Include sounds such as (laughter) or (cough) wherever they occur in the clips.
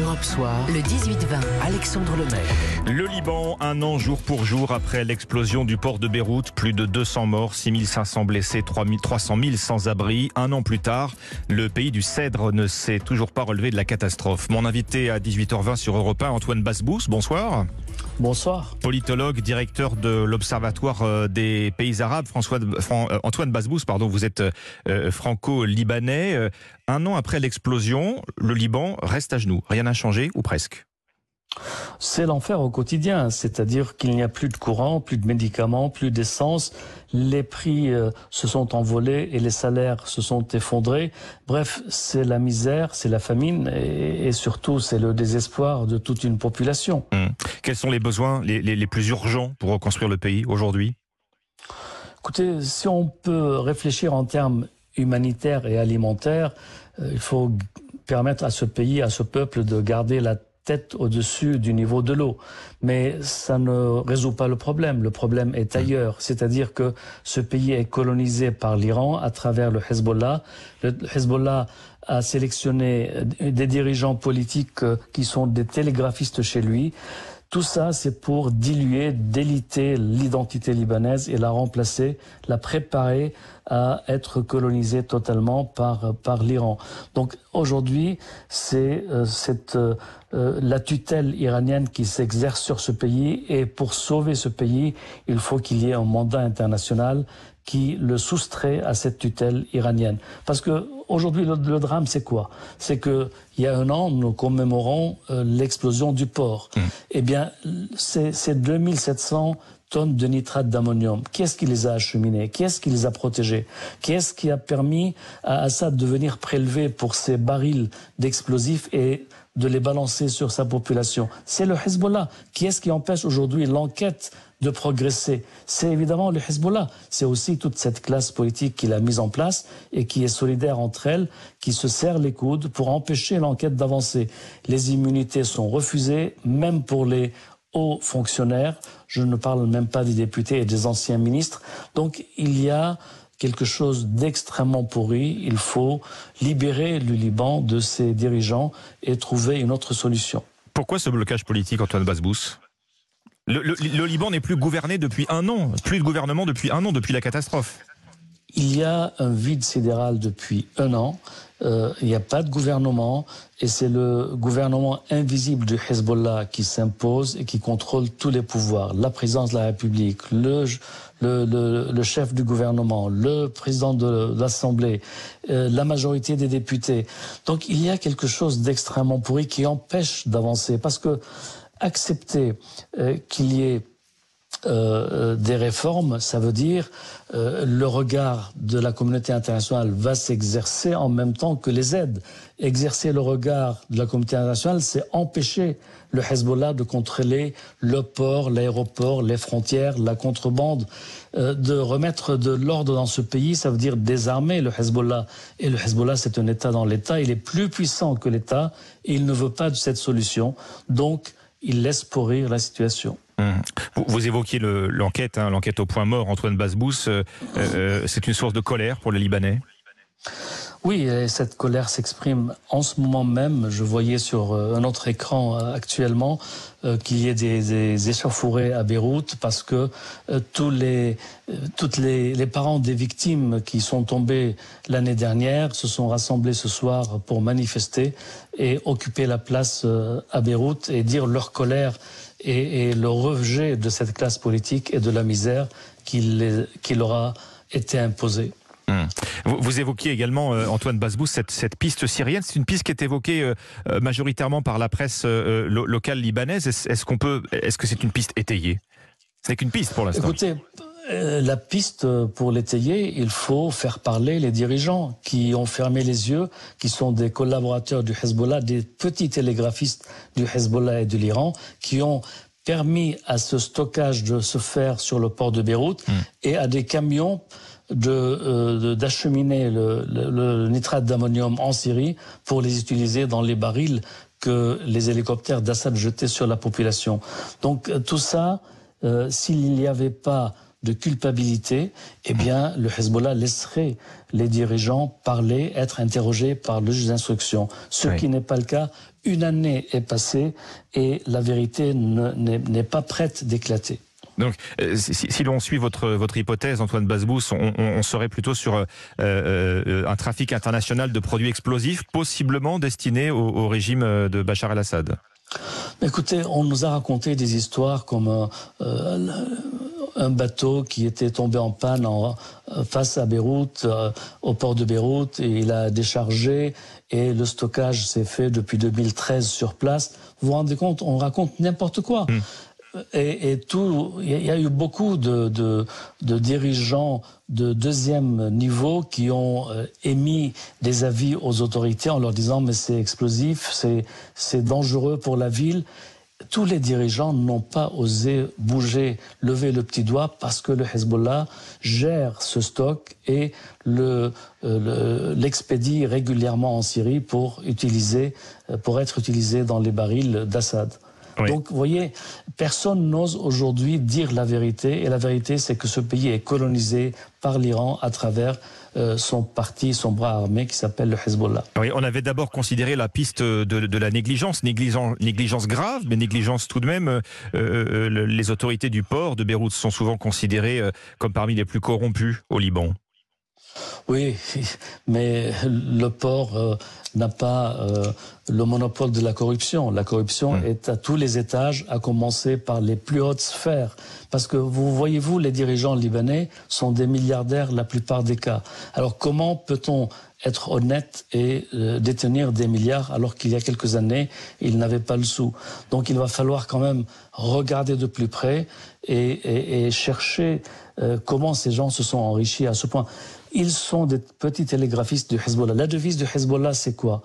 Europe Soir, le 18-20, Alexandre Lemaire. Le Liban, un an jour pour jour après l'explosion du port de Beyrouth, plus de 200 morts, 6500 blessés, 300 000 sans-abri. Un an plus tard, le pays du Cèdre ne s'est toujours pas relevé de la catastrophe. Mon invité à 18h20 sur Europe 1, Antoine Basbous, bonsoir. Bonsoir. Politologue, directeur de l'Observatoire euh, des pays arabes, François, euh, Antoine Basbous, pardon, vous êtes euh, franco-libanais. Un an après l'explosion, le Liban reste à genoux. Rien n'a changé, ou presque? C'est l'enfer au quotidien, c'est-à-dire qu'il n'y a plus de courant, plus de médicaments, plus d'essence, les prix se sont envolés et les salaires se sont effondrés. Bref, c'est la misère, c'est la famine et, surtout c'est le désespoir de toute une population. Hum. Quels sont les besoins les, plus urgents pour reconstruire le pays aujourd'hui? Écoutez, si on peut réfléchir en termes humanitaires et alimentaires, euh, il faut permettre à ce pays, à ce peuple de garder la tête au-dessus du niveau de l'eau. Mais ça ne résout pas le problème. Le problème est ailleurs. C'est-à-dire que ce pays est colonisé par l'Iran à travers le Hezbollah. Le Hezbollah a sélectionné des dirigeants politiques euh, qui sont des télégraphistes chez lui. Tout ça, c'est pour diluer, déliter l'identité libanaise et la remplacer, la préparer à être colonisée totalement par, par l'Iran. Donc aujourd'hui, c'est euh, cette euh, la tutelle iranienne qui s'exerce sur ce pays et pour sauver ce pays, il faut qu'il y ait un mandat international qui le soustrait à cette tutelle iranienne. Parce que aujourd'hui, le, drame, c'est quoi? C'est que il y a un an, nous commémorons euh, l'explosion du port. Mmh. Eh bien, c'est 2700 tonnes de nitrate d'ammonium. Qui est-ce qui les a acheminés? Qui est-ce qui les a protégés? Qui est-ce qui a permis à Assad de venir prélever pour ces barils d'explosifs et de les balancer sur sa population? C'est le Hezbollah. Qui est-ce qui empêche aujourd'hui l'enquête de progresser? C'est évidemment le Hezbollah. C'est aussi toute cette classe politique qu'il a mise en place et qui est solidaire entre elles, qui se serre les coudes pour empêcher l'enquête d'avancer. Les immunités sont refusées, même pour les hauts fonctionnaires. Je ne parle même pas des députés et des anciens ministres. Donc il y a quelque chose d'extrêmement pourri. Il faut libérer le Liban de ses dirigeants et trouver une autre solution. Pourquoi ce blocage politique, Antoine Basbous? Le, Liban n'est plus gouverné depuis un an, plus de gouvernement depuis un an, depuis la catastrophe. Il y a un vide sidéral depuis un an. Euh, il n'y a pas de gouvernement et c'est le gouvernement invisible du Hezbollah qui s'impose et qui contrôle tous les pouvoirs. La présidence de la République, le, le, le, chef du gouvernement, le président de l'Assemblée, euh, la majorité des députés. Donc il y a quelque chose d'extrêmement pourri qui empêche d'avancer parce que accepter euh, qu'il y ait euh, des réformes, ça veut dire euh, le regard de la communauté internationale va s'exercer en même temps que les aides. Exercer le regard de la communauté internationale, c'est empêcher le Hezbollah de contrôler le port, l'aéroport, les frontières, la contrebande. de remettre de l'ordre dans ce pays, ça veut dire désarmer le Hezbollah. Et le Hezbollah, c'est un État dans l'État. Il est plus puissant que l'État et il ne veut pas de cette solution. Donc, il laisse pourrir la situation. Hum. Vous, évoquiez l'enquête, hein, l'enquête au point mort, Antoine Basbous. Euh, euh, c'est une source de colère pour les Libanais? Oui, cette colère s'exprime en ce moment même. Je voyais sur euh, un autre écran actuellement qu'il y ait des, échauffourées à Beyrouth parce que tous les, toutes les, parents des victimes qui sont tombées l'année dernière se sont rassemblés ce soir pour manifester et occuper la place à Beyrouth et dire leur colère et, le rejet de cette classe politique et de la misère qui, leur a été imposée. Hmm. Vous, évoquiez également, euh, Antoine Basbous, cette, piste syrienne. C'est une piste qui est évoquée euh, euh, majoritairement par la presse locale libanaise. Est-ce qu'on peut, est-ce que c'est une piste étayée? C'est qu'une piste pour l'instant. Écoutez, la piste pour l'étayer, il faut faire parler les dirigeants qui ont fermé les yeux, qui sont des collaborateurs du Hezbollah, des petits télégraphistes du Hezbollah et de l'Iran, qui ont permis à ce stockage de se faire sur le port de Beyrouth hmm. et à des camions euh, d'acheminer le, le, nitrate d'ammonium en Syrie pour les utiliser dans les barils que les hélicoptères d'Assad jetaient sur la population. Donc euh, tout ça, s'il n'y avait pas de culpabilité, eh bien, le Hezbollah laisserait les dirigeants parler, être interrogés par le juge d'instruction. Ce qui n'est pas le cas. Une année est passée et la vérité n'est pas prête d'éclater. Donc, euh, si, l'on suit votre, votre hypothèse, Antoine Basbous, on, serait plutôt sur euh, euh, un trafic international de produits explosifs, possiblement destinés au, régime de Bachar el-Assad. Écoutez, on nous a raconté des histoires comme un bateau qui était tombé en panne en, face à Beyrouth, au port de Beyrouth, et il a déchargé, et le stockage s'est fait depuis 2013 sur place. Vous vous rendez compte, on raconte n'importe quoi. Hmm et, tout, il y a eu beaucoup de, de, dirigeants de deuxième niveau qui ont euh, émis des avis aux autorités en leur disant mais c'est explosif, c'est dangereux pour la ville. Tous les dirigeants n'ont pas osé bouger, lever le petit doigt parce que le Hezbollah gère ce stock et euh, l'expédie le, régulièrement en Syrie pour utiliser, euh, pour être utilisé dans les barils d'Assad. Donc, vous voyez, personne n'ose aujourd'hui dire la vérité. Et la vérité, c'est que ce pays est colonisé par l'Iran à travers euh, son parti, son bras armé qui s'appelle le Hezbollah. Oui, on avait d'abord considéré la piste de, la négligence, négligence, négligence grave, mais négligence tout de même. Euh, euh, les autorités du port de Beyrouth sont souvent considérées comme parmi les plus corrompues au Liban. Oui, (laughs) mais le port euh, n'a pas euh, le monopole de la corruption. La corruption hmm. est à tous les étages, à commencer par les plus hautes sphères. Parce que vous voyez-vous, les dirigeants libanais sont des milliardaires la plupart des cas. Alors comment peut-on être honnête et euh, détenir des milliards alors qu'il y a quelques années, ils n'avaient pas le sou? Donc il va falloir quand même regarder de plus près et, chercher comment ces gens se sont enrichis à ce point. Ils sont des petits télégraphistes du Hezbollah. La devise du Hezbollah, c'est quoi?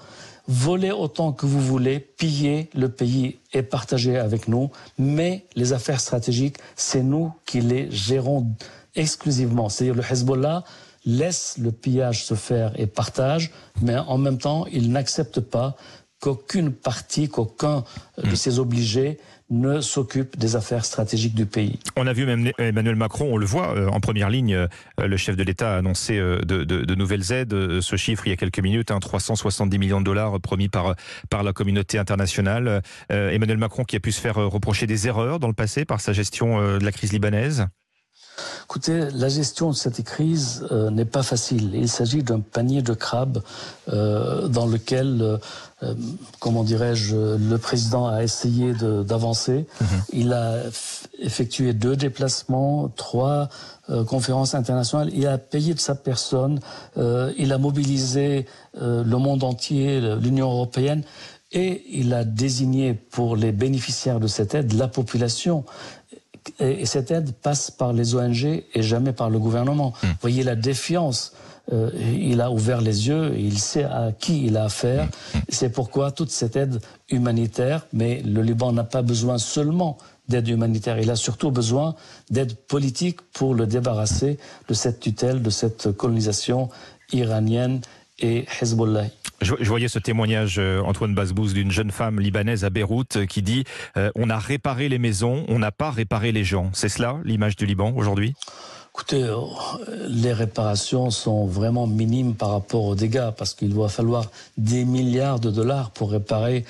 Voler autant que vous voulez, piller le pays et partager avec nous, mais les affaires stratégiques, c'est nous qui les gérons exclusivement. C'est-à-dire le Hezbollah laisse le pillage se faire et partage, mais en même temps, il n'accepte pas qu'aucune partie, qu'aucun de ses obligés ne s'occupe des affaires stratégiques du pays. On a vu même Emmanuel Macron, on le voit euh, en première ligne, euh, le chef de l'État a annoncé euh, de, nouvelles aides. Ce chiffre, il y a quelques minutes, 370 hein, millions de dollars promis par, par la communauté internationale. Emmanuel Macron qui a pu se faire reprocher des erreurs dans le passé par sa gestion de la crise libanaise Écoutez, la gestion de cette crise euh, n'est pas facile. Il s'agit d'un panier de crabes euh, dans lequel, euh, comment dirais-je, le président a essayé d'avancer. Mhm. Il a effectué deux déplacements, trois conférences internationales. Il a payé de sa personne. il a mobilisé le monde entier, l'Union européenne et il a désigné pour les bénéficiaires de cette aide la population et, cette aide passe par les ONG et jamais par le gouvernement. Vous hmm. voyez la défiance. Euh, il a ouvert les yeux, il sait à qui il a affaire. Hmm. Hmm. C'est pourquoi toute cette aide humanitaire, mais le Liban n'a pas besoin seulement d'aide humanitaire, il a surtout besoin d'aide politique pour le débarrasser de cette tutelle, de cette colonisation iranienne et Hezbollah. Je, voyais ce témoignage, euh, Antoine Basbouz, d'une jeune femme libanaise à Beyrouth euh, qui dit euh, On a réparé les maisons, on n'a pas réparé les gens. C'est cela l'image du Liban aujourd'hui? Écoutez, euh, les réparations sont vraiment minimes par rapport aux dégâts parce qu'il va falloir des milliards de dollars pour réparer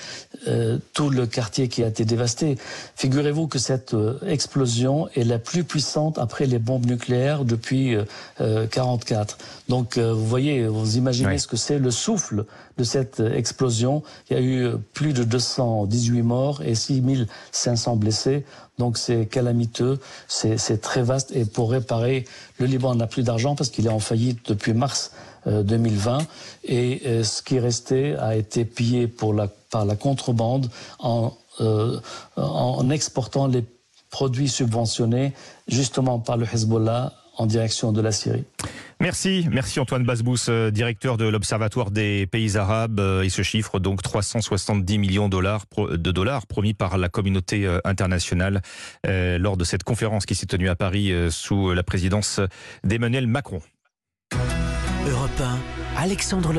euh, tout le quartier qui a été dévasté. Figurez-vous que cette euh, explosion est la plus puissante après les bombes nucléaires depuis 1944. Donc vous voyez, vous imaginez ce que c'est le souffle de cette explosion. Il y a eu plus de 218 morts et 6500 blessés. Donc c'est calamiteux, c'est très vaste. Et pour réparer, le Liban n'a plus d'argent parce qu'il est en faillite depuis mars 2020. Euh, et euh, ce qui restait a été pillé par la contrebande euh, en exportant les produits subventionnés justement par le Hezbollah en direction de la Syrie. Merci, merci Antoine Basbous, euh, directeur de l'Observatoire des pays arabes. Euh, il se chiffre donc 370 millions de dollars, promis par la communauté euh, internationale lors de cette conférence qui s'est tenue à Paris sous la présidence d'Emmanuel Macron. Europe 1, Alexandre.